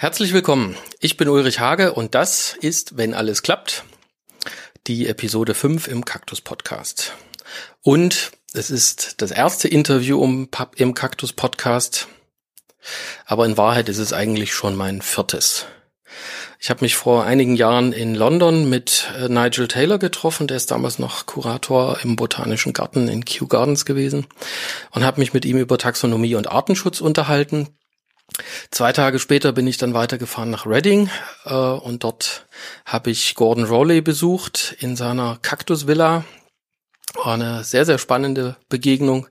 Herzlich willkommen. Ich bin Ulrich Hage und das ist, wenn alles klappt, die Episode 5 im Kaktus Podcast. Und es ist das erste Interview im Kaktus Podcast, aber in Wahrheit ist es eigentlich schon mein viertes. Ich habe mich vor einigen Jahren in London mit äh, Nigel Taylor getroffen, der ist damals noch Kurator im Botanischen Garten in Kew Gardens gewesen und habe mich mit ihm über Taxonomie und Artenschutz unterhalten. Zwei Tage später bin ich dann weitergefahren nach Reading äh, und dort habe ich Gordon Rowley besucht in seiner Kaktusvilla. War eine sehr, sehr spannende Begegnung.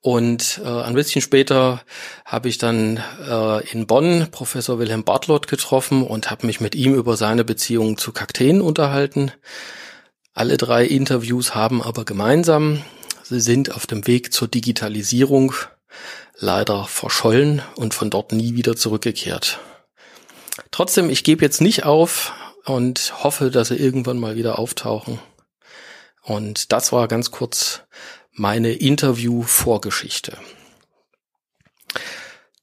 Und äh, ein bisschen später habe ich dann äh, in Bonn Professor Wilhelm Bartlott getroffen und habe mich mit ihm über seine Beziehung zu Kakteen unterhalten. Alle drei Interviews haben aber gemeinsam, sie sind auf dem Weg zur Digitalisierung leider verschollen und von dort nie wieder zurückgekehrt. Trotzdem, ich gebe jetzt nicht auf und hoffe, dass sie irgendwann mal wieder auftauchen. Und das war ganz kurz meine Interview-Vorgeschichte.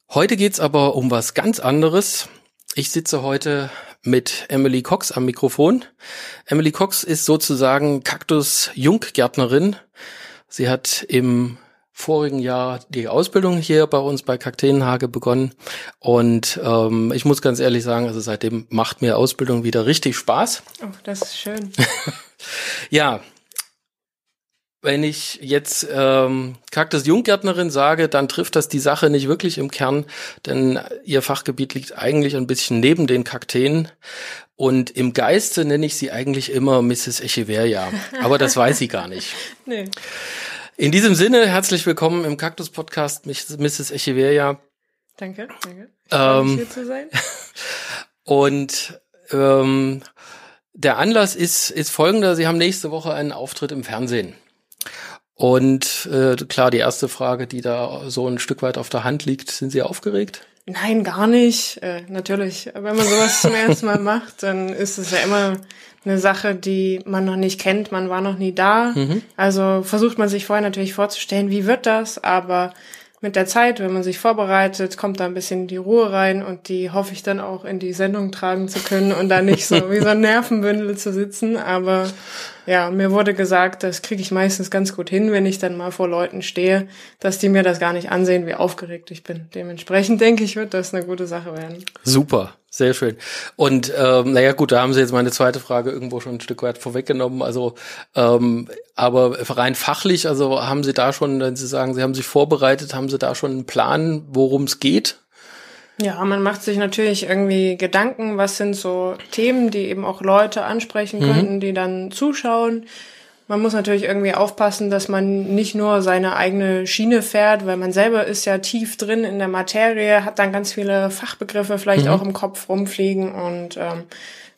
Heute geht's aber um was ganz anderes. Ich sitze heute mit Emily Cox am Mikrofon. Emily Cox ist sozusagen Kaktus-Junggärtnerin. Sie hat im vorigen Jahr die Ausbildung hier bei uns bei Kakteenhage begonnen. Und ähm, ich muss ganz ehrlich sagen, also seitdem macht mir Ausbildung wieder richtig Spaß. Oh, das ist schön. ja, wenn ich jetzt ähm, Kaktus Junggärtnerin sage, dann trifft das die Sache nicht wirklich im Kern, denn ihr Fachgebiet liegt eigentlich ein bisschen neben den Kakteen. Und im Geiste nenne ich sie eigentlich immer Mrs. Echeverria. Aber das weiß sie gar nicht. nee. In diesem Sinne, herzlich willkommen im Kaktus Podcast, Mrs. Echeverria. Danke, danke. Ähm, hier zu sein. Und ähm, der Anlass ist, ist folgender. Sie haben nächste Woche einen Auftritt im Fernsehen. Und äh, klar, die erste Frage, die da so ein Stück weit auf der Hand liegt, sind Sie aufgeregt? Nein, gar nicht. Äh, natürlich, wenn man sowas zum ersten Mal macht, dann ist es ja immer eine Sache, die man noch nicht kennt, man war noch nie da. Mhm. Also versucht man sich vorher natürlich vorzustellen, wie wird das, aber mit der Zeit, wenn man sich vorbereitet, kommt da ein bisschen die Ruhe rein und die hoffe ich dann auch in die Sendung tragen zu können und da nicht so wie so ein Nervenbündel zu sitzen. Aber ja, mir wurde gesagt, das kriege ich meistens ganz gut hin, wenn ich dann mal vor Leuten stehe, dass die mir das gar nicht ansehen, wie aufgeregt ich bin. Dementsprechend denke ich, wird das eine gute Sache werden. Super. Sehr schön. Und ähm, naja, gut, da haben Sie jetzt meine zweite Frage irgendwo schon ein Stück weit vorweggenommen. Also, ähm, aber rein fachlich, also haben Sie da schon, wenn Sie sagen, Sie haben sich vorbereitet, haben Sie da schon einen Plan, worum es geht? Ja, man macht sich natürlich irgendwie Gedanken, was sind so Themen, die eben auch Leute ansprechen mhm. könnten, die dann zuschauen. Man muss natürlich irgendwie aufpassen, dass man nicht nur seine eigene Schiene fährt, weil man selber ist ja tief drin in der Materie, hat dann ganz viele Fachbegriffe vielleicht mhm. auch im Kopf rumfliegen und ähm,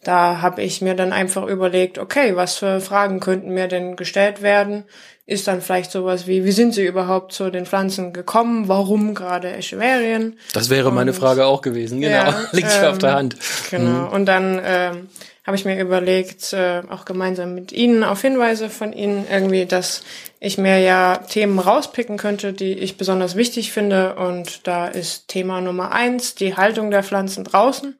da habe ich mir dann einfach überlegt, okay, was für Fragen könnten mir denn gestellt werden? Ist dann vielleicht sowas wie, wie sind Sie überhaupt zu den Pflanzen gekommen? Warum gerade Echeverien? Das wäre meine Frage auch gewesen, genau. Ja, Liegt ähm, auf der ähm, Hand. Genau. Mhm. Und dann ähm, habe ich mir überlegt, äh, auch gemeinsam mit Ihnen auf Hinweise von Ihnen irgendwie, dass ich mir ja Themen rauspicken könnte, die ich besonders wichtig finde. Und da ist Thema Nummer eins die Haltung der Pflanzen draußen.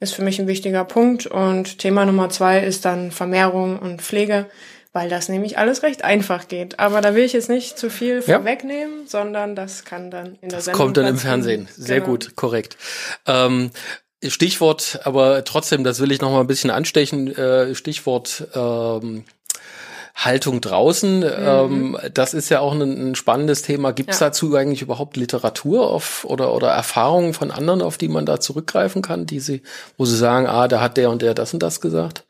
Ist für mich ein wichtiger Punkt. Und Thema Nummer zwei ist dann Vermehrung und Pflege, weil das nämlich alles recht einfach geht. Aber da will ich jetzt nicht zu viel ja. vorwegnehmen, sondern das kann dann in der das Sendung. Kommt dann im Fernsehen. Sehr genau. gut, korrekt. Ähm, Stichwort, aber trotzdem, das will ich noch mal ein bisschen anstechen. Äh, Stichwort ähm, Haltung draußen. Mhm. Ähm, das ist ja auch ein, ein spannendes Thema. Gibt es ja. dazu eigentlich überhaupt Literatur auf oder oder Erfahrungen von anderen, auf die man da zurückgreifen kann, die sie, wo sie sagen, ah, da hat der und der das und das gesagt?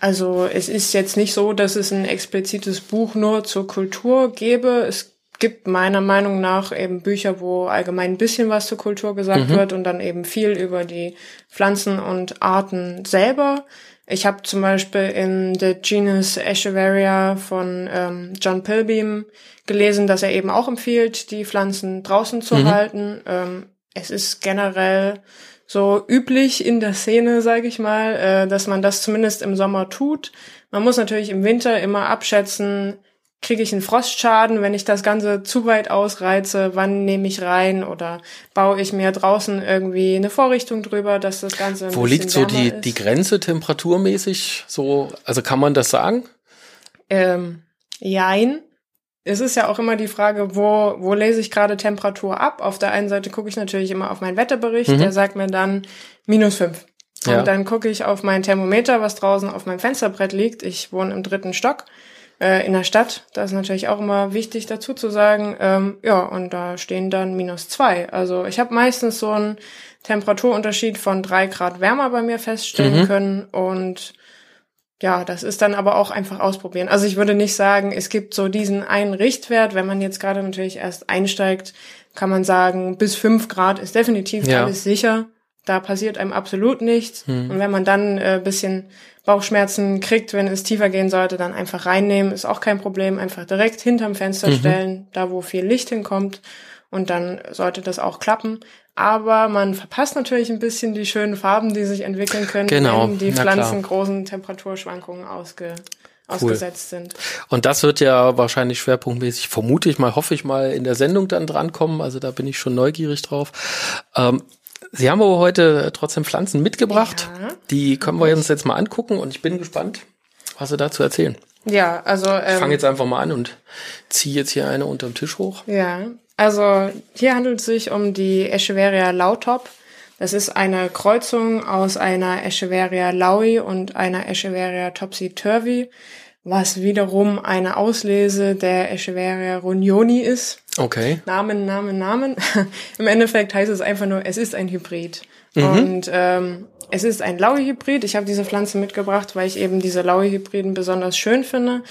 Also es ist jetzt nicht so, dass es ein explizites Buch nur zur Kultur gäbe. Es gibt meiner Meinung nach eben Bücher, wo allgemein ein bisschen was zur Kultur gesagt mhm. wird und dann eben viel über die Pflanzen und Arten selber. Ich habe zum Beispiel in The Genus Echeveria von ähm, John Pilbeam gelesen, dass er eben auch empfiehlt, die Pflanzen draußen zu mhm. halten. Ähm, es ist generell so üblich in der Szene, sage ich mal, äh, dass man das zumindest im Sommer tut. Man muss natürlich im Winter immer abschätzen, kriege ich einen Frostschaden, wenn ich das Ganze zu weit ausreize, wann nehme ich rein oder baue ich mir draußen irgendwie eine Vorrichtung drüber, dass das Ganze Wo liegt so die, ist. die Grenze temperaturmäßig? So, also kann man das sagen? Ähm, jein. Es ist ja auch immer die Frage, wo, wo lese ich gerade Temperatur ab? Auf der einen Seite gucke ich natürlich immer auf meinen Wetterbericht, mhm. der sagt mir dann minus fünf. Und ja. dann gucke ich auf mein Thermometer, was draußen auf meinem Fensterbrett liegt. Ich wohne im dritten Stock äh, in der Stadt. Da ist natürlich auch immer wichtig dazu zu sagen. Ähm, ja, und da stehen dann minus zwei. Also ich habe meistens so einen Temperaturunterschied von drei Grad wärmer bei mir feststellen mhm. können. Und ja, das ist dann aber auch einfach ausprobieren. Also ich würde nicht sagen, es gibt so diesen einen Richtwert. Wenn man jetzt gerade natürlich erst einsteigt, kann man sagen, bis fünf Grad ist definitiv ja. alles sicher. Da passiert einem absolut nichts. Mhm. Und wenn man dann äh, bisschen Bauchschmerzen kriegt, wenn es tiefer gehen sollte, dann einfach reinnehmen, ist auch kein Problem. Einfach direkt hinterm Fenster mhm. stellen, da wo viel Licht hinkommt. Und dann sollte das auch klappen. Aber man verpasst natürlich ein bisschen die schönen Farben, die sich entwickeln können, genau. wenn die Pflanzen großen Temperaturschwankungen ausge ausgesetzt sind. Und das wird ja wahrscheinlich schwerpunktmäßig, vermute ich mal, hoffe ich mal, in der Sendung dann drankommen. Also da bin ich schon neugierig drauf. Ähm, Sie haben aber heute trotzdem Pflanzen mitgebracht. Ja. Die können wir uns jetzt mal angucken und ich bin gespannt, was Sie dazu erzählen. Ja, also. Ähm, ich fange jetzt einfach mal an und ziehe jetzt hier eine unterm Tisch hoch. Ja, also hier handelt es sich um die Echeveria lautop. Das ist eine Kreuzung aus einer Echeveria laui und einer Echeveria topsy-turvy was wiederum eine Auslese der Echeveria ronioni ist. Okay. Namen, Namen, Namen. Im Endeffekt heißt es einfach nur, es ist ein Hybrid. Mhm. Und ähm, es ist ein Laue-Hybrid. Ich habe diese Pflanze mitgebracht, weil ich eben diese Laue-Hybriden besonders schön finde.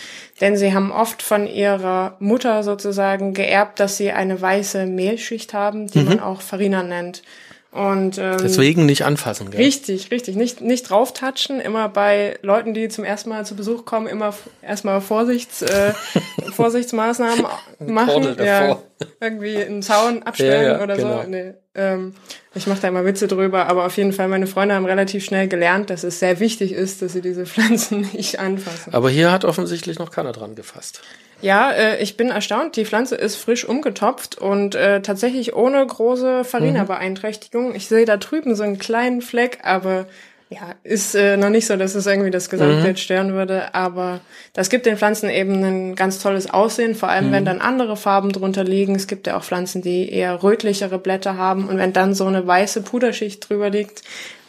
Denn sie haben oft von ihrer Mutter sozusagen geerbt, dass sie eine weiße Mehlschicht haben, die mhm. man auch Farina nennt. Und ähm, deswegen nicht anfassen, gell? Richtig, richtig, nicht nicht drauftatschen. Immer bei Leuten, die zum ersten Mal zu Besuch kommen, immer erstmal Vorsichts äh, Vorsichtsmaßnahmen machen. Ja, irgendwie einen Zaun abstellen ja, ja, oder genau. so. Nee, ähm, ich mache da immer Witze drüber, aber auf jeden Fall meine Freunde haben relativ schnell gelernt, dass es sehr wichtig ist, dass sie diese Pflanzen nicht anfassen. Aber hier hat offensichtlich noch keiner dran gefasst. Ja, äh, ich bin erstaunt. Die Pflanze ist frisch umgetopft und äh, tatsächlich ohne große Farina-Beeinträchtigung. Ich sehe da drüben so einen kleinen Fleck, aber ja, ist äh, noch nicht so, dass es irgendwie das Gesamtbild mhm. stören würde. Aber das gibt den Pflanzen eben ein ganz tolles Aussehen, vor allem mhm. wenn dann andere Farben drunter liegen. Es gibt ja auch Pflanzen, die eher rötlichere Blätter haben und wenn dann so eine weiße Puderschicht drüber liegt,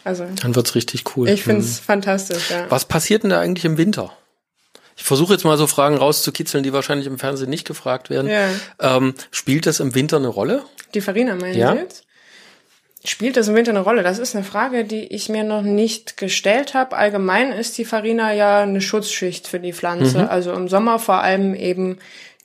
also dann wird's richtig cool. Ich find's mhm. fantastisch. Ja. Was passiert denn da eigentlich im Winter? Ich versuche jetzt mal so Fragen rauszukitzeln, die wahrscheinlich im Fernsehen nicht gefragt werden. Ja. Ähm, spielt das im Winter eine Rolle? Die Farina meinen ja? Sie jetzt? Spielt das im Winter eine Rolle? Das ist eine Frage, die ich mir noch nicht gestellt habe. Allgemein ist die Farina ja eine Schutzschicht für die Pflanze. Mhm. Also im Sommer vor allem eben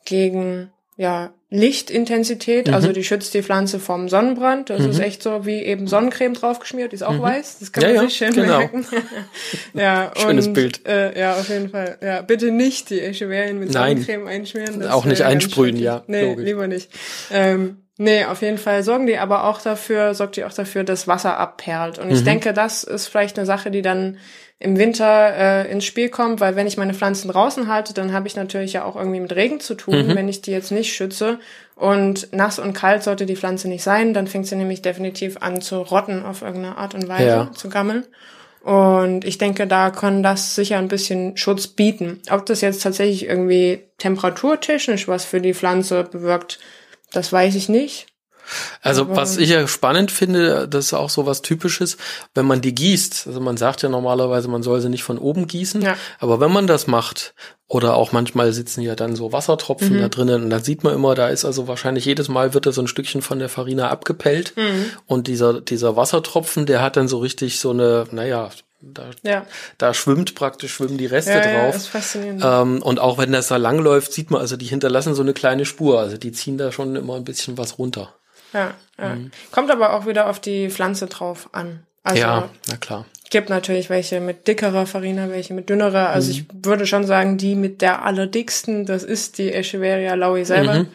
gegen ja, Lichtintensität, mhm. also die schützt die Pflanze vom Sonnenbrand. Das mhm. ist echt so wie eben Sonnencreme draufgeschmiert, die ist auch mhm. weiß. Das kann ja, man sich schön genau. merken. ja, Schönes und, Bild. Äh, ja, auf jeden Fall. Ja, bitte nicht die Echeverien mit Nein. Sonnencreme einschmieren. Das auch nicht einsprühen, ja. Nee, logisch. lieber nicht. Ähm, Nee, auf jeden Fall sorgen die aber auch dafür, sorgt die auch dafür, dass Wasser abperlt. Und ich mhm. denke, das ist vielleicht eine Sache, die dann im Winter äh, ins Spiel kommt, weil wenn ich meine Pflanzen draußen halte, dann habe ich natürlich ja auch irgendwie mit Regen zu tun, mhm. wenn ich die jetzt nicht schütze. Und nass und kalt sollte die Pflanze nicht sein, dann fängt sie nämlich definitiv an zu rotten auf irgendeine Art und Weise, ja. zu gammeln. Und ich denke, da kann das sicher ein bisschen Schutz bieten. Ob das jetzt tatsächlich irgendwie temperaturtechnisch was für die Pflanze bewirkt, das weiß ich nicht. Also Aber was ich ja spannend finde, das ist auch so was Typisches, wenn man die gießt. Also man sagt ja normalerweise, man soll sie nicht von oben gießen. Ja. Aber wenn man das macht, oder auch manchmal sitzen ja dann so Wassertropfen mhm. da drinnen und da sieht man immer, da ist also wahrscheinlich jedes Mal wird da so ein Stückchen von der Farina abgepellt. Mhm. Und dieser, dieser Wassertropfen, der hat dann so richtig so eine, naja, da, ja. da schwimmt praktisch, schwimmen die Reste ja, drauf. Ja, ist faszinierend. Ähm, und auch wenn das da langläuft, sieht man, also die hinterlassen so eine kleine Spur. Also die ziehen da schon immer ein bisschen was runter. Ja, ja. Mhm. Kommt aber auch wieder auf die Pflanze drauf an. Also, ja, na klar. Gibt natürlich welche mit dickerer Farina, welche mit dünnerer. Also mhm. ich würde schon sagen, die mit der allerdicksten, das ist die Echeveria laui selber. Mhm.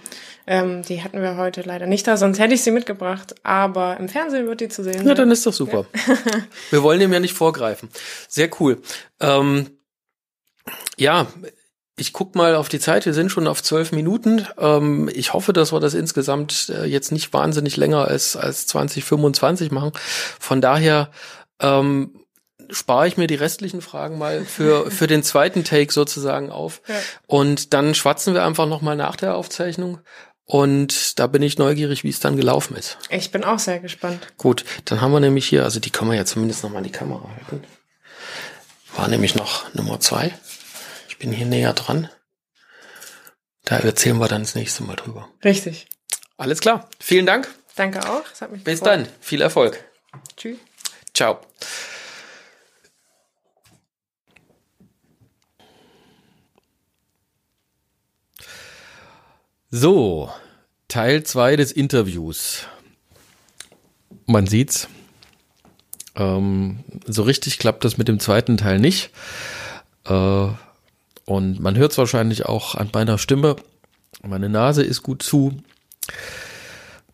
Ähm, die hatten wir heute leider nicht da, sonst hätte ich sie mitgebracht. Aber im Fernsehen wird die zu sehen. Ja, dann ist doch super. Ja. wir wollen dem ja nicht vorgreifen. Sehr cool. Ähm, ja, ich guck mal auf die Zeit, wir sind schon auf zwölf Minuten. Ähm, ich hoffe, dass wir das insgesamt äh, jetzt nicht wahnsinnig länger als, als 2025 machen. Von daher ähm, spare ich mir die restlichen Fragen mal für, für den zweiten Take sozusagen auf. Ja. Und dann schwatzen wir einfach nochmal nach der Aufzeichnung. Und da bin ich neugierig, wie es dann gelaufen ist. Ich bin auch sehr gespannt. Gut, dann haben wir nämlich hier, also die können wir ja zumindest nochmal in die Kamera halten. War nämlich noch Nummer zwei. Ich bin hier näher dran. Da erzählen wir dann das nächste Mal drüber. Richtig. Alles klar. Vielen Dank. Danke auch. Bis gefreut. dann. Viel Erfolg. Tschüss. Ciao. So, Teil 2 des Interviews. Man sieht's. Ähm, so richtig klappt das mit dem zweiten Teil nicht. Äh, und man hört es wahrscheinlich auch an meiner Stimme. Meine Nase ist gut zu.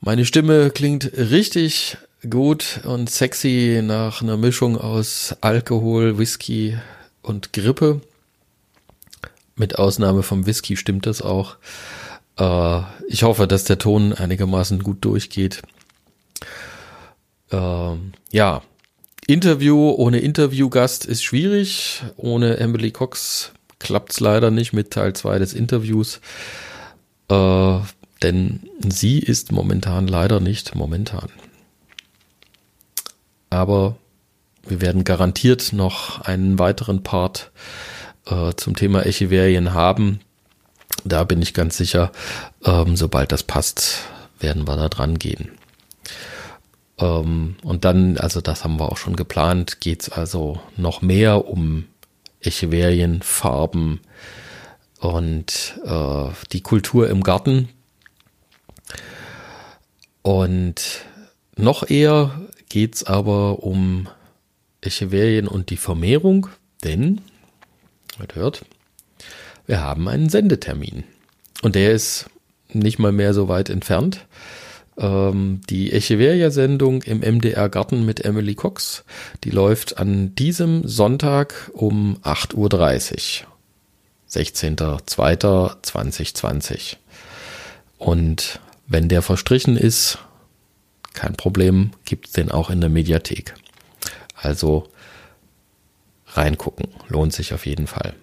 Meine Stimme klingt richtig gut und sexy nach einer Mischung aus Alkohol, Whisky und Grippe. Mit Ausnahme vom Whisky stimmt das auch. Äh, ich hoffe, dass der Ton einigermaßen gut durchgeht. Äh, ja, Interview ohne Interviewgast ist schwierig. Ohne Emily Cox klappt es leider nicht mit Teil 2 des Interviews. Äh, denn sie ist momentan leider nicht momentan. Aber wir werden garantiert noch einen weiteren Part äh, zum Thema Echeverien haben. Da bin ich ganz sicher, ähm, sobald das passt, werden wir da dran gehen. Ähm, und dann, also das haben wir auch schon geplant, geht's also noch mehr um Echeverien, Farben und äh, die Kultur im Garten. Und noch eher geht's aber um Echeverien und die Vermehrung, denn, man hört, wir haben einen Sendetermin. Und der ist nicht mal mehr so weit entfernt. Ähm, die Echeveria-Sendung im MDR Garten mit Emily Cox, die läuft an diesem Sonntag um 8.30 Uhr. 16.02.2020. Und wenn der verstrichen ist, kein Problem, gibt's den auch in der Mediathek. Also reingucken, lohnt sich auf jeden Fall.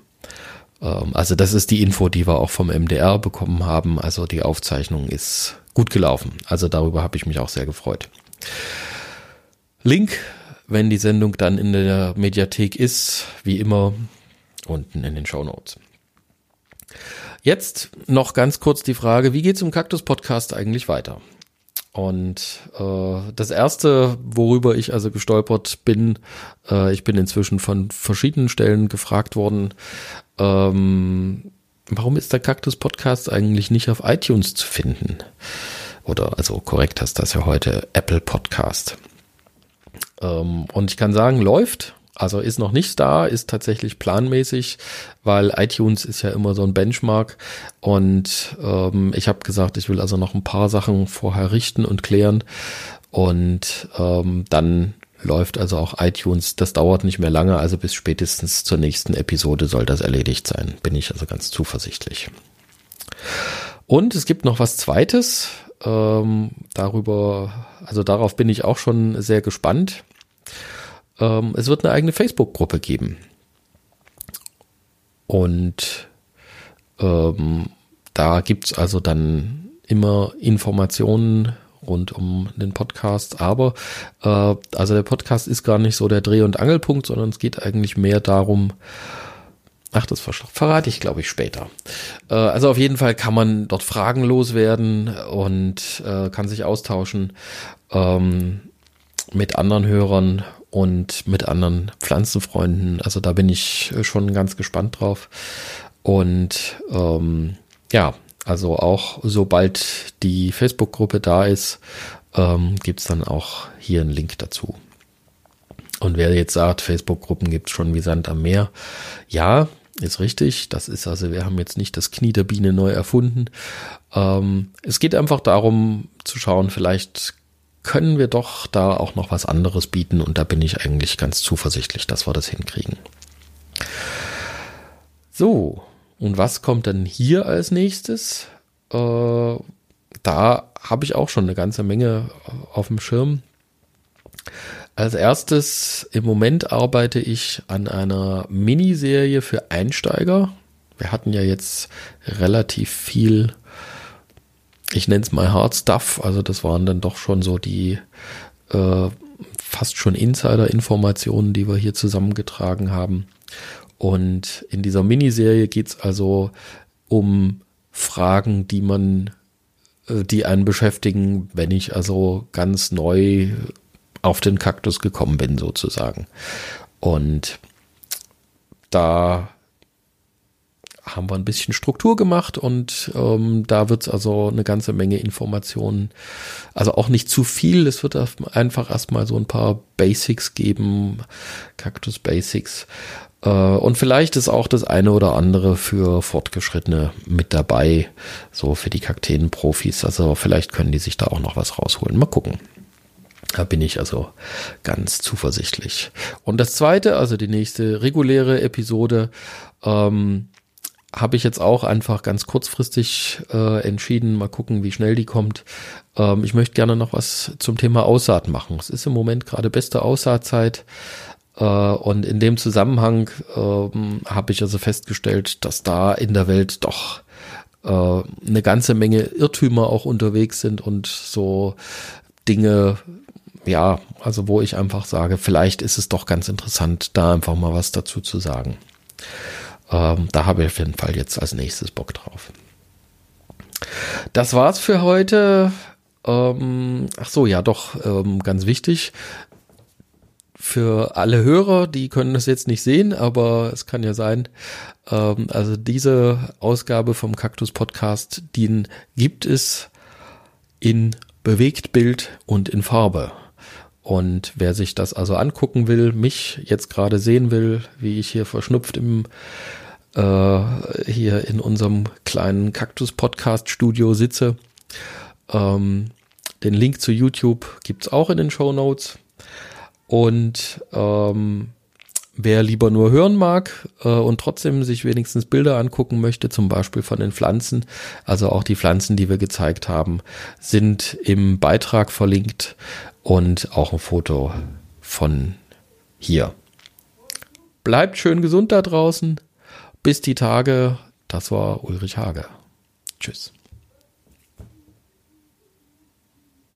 Ähm, also das ist die Info, die wir auch vom MDR bekommen haben. Also die Aufzeichnung ist gut gelaufen. Also darüber habe ich mich auch sehr gefreut. Link, wenn die Sendung dann in der Mediathek ist, wie immer unten in den Show Notes. Jetzt noch ganz kurz die Frage, wie geht's im Kaktus Podcast eigentlich weiter? Und äh, das erste, worüber ich also gestolpert bin, äh, ich bin inzwischen von verschiedenen Stellen gefragt worden, ähm, warum ist der Kaktus Podcast eigentlich nicht auf iTunes zu finden? Oder also korrekt hast das ja heute Apple Podcast. Ähm, und ich kann sagen, läuft. Also ist noch nicht da, ist tatsächlich planmäßig, weil iTunes ist ja immer so ein Benchmark. Und ähm, ich habe gesagt, ich will also noch ein paar Sachen vorher richten und klären. Und ähm, dann läuft also auch iTunes. Das dauert nicht mehr lange, also bis spätestens zur nächsten Episode soll das erledigt sein. Bin ich also ganz zuversichtlich. Und es gibt noch was Zweites. Ähm, darüber, also darauf bin ich auch schon sehr gespannt. Ähm, es wird eine eigene Facebook-Gruppe geben. Und ähm, da gibt's also dann immer Informationen rund um den Podcast. Aber äh, also der Podcast ist gar nicht so der Dreh- und Angelpunkt, sondern es geht eigentlich mehr darum, Ach, das verrate ich, glaube ich, später. Äh, also auf jeden Fall kann man dort Fragen loswerden und äh, kann sich austauschen ähm, mit anderen Hörern und mit anderen Pflanzenfreunden. Also da bin ich schon ganz gespannt drauf. Und ähm, ja, also auch sobald die Facebook-Gruppe da ist, ähm, gibt es dann auch hier einen Link dazu. Und wer jetzt sagt, Facebook-Gruppen gibt es schon wie Sand am Meer, ja, ist richtig. Das ist also, wir haben jetzt nicht das Knie der Biene neu erfunden. Ähm, es geht einfach darum zu schauen, vielleicht können wir doch da auch noch was anderes bieten und da bin ich eigentlich ganz zuversichtlich, dass wir das hinkriegen. So, Und was kommt dann hier als nächstes? Äh, da habe ich auch schon eine ganze Menge auf dem Schirm. Als erstes, im Moment arbeite ich an einer Miniserie für Einsteiger. Wir hatten ja jetzt relativ viel, ich nenne es mal Hard Stuff, also das waren dann doch schon so die äh, fast schon Insider-Informationen, die wir hier zusammengetragen haben. Und in dieser Miniserie geht es also um Fragen, die man, äh, die einen beschäftigen, wenn ich also ganz neu auf den Kaktus gekommen bin, sozusagen. Und da haben wir ein bisschen Struktur gemacht und ähm, da wird es also eine ganze Menge Informationen, also auch nicht zu viel, es wird einfach erstmal so ein paar Basics geben, Cactus Basics. Äh, und vielleicht ist auch das eine oder andere für Fortgeschrittene mit dabei, so für die Kakteen-Profis. Also vielleicht können die sich da auch noch was rausholen. Mal gucken. Da bin ich also ganz zuversichtlich. Und das zweite, also die nächste reguläre Episode, ähm, habe ich jetzt auch einfach ganz kurzfristig äh, entschieden. Mal gucken, wie schnell die kommt. Ähm, ich möchte gerne noch was zum Thema Aussaat machen. Es ist im Moment gerade beste Aussaatzeit. Äh, und in dem Zusammenhang ähm, habe ich also festgestellt, dass da in der Welt doch äh, eine ganze Menge Irrtümer auch unterwegs sind und so Dinge ja, also wo ich einfach sage, vielleicht ist es doch ganz interessant, da einfach mal was dazu zu sagen. Ähm, da habe ich auf jeden Fall jetzt als nächstes Bock drauf. Das war's für heute. Ähm, ach so, ja, doch, ähm, ganz wichtig. Für alle Hörer, die können das jetzt nicht sehen, aber es kann ja sein. Ähm, also diese Ausgabe vom Kaktus Podcast, den gibt es in Bewegtbild und in Farbe. Und wer sich das also angucken will, mich jetzt gerade sehen will, wie ich hier verschnupft im äh, hier in unserem kleinen Kaktus-Podcast-Studio sitze, ähm, den Link zu YouTube gibt's auch in den Show Notes. Und ähm, wer lieber nur hören mag äh, und trotzdem sich wenigstens Bilder angucken möchte, zum Beispiel von den Pflanzen, also auch die Pflanzen, die wir gezeigt haben, sind im Beitrag verlinkt und auch ein Foto von hier. Bleibt schön gesund da draußen. Bis die Tage. Das war Ulrich Hage. Tschüss.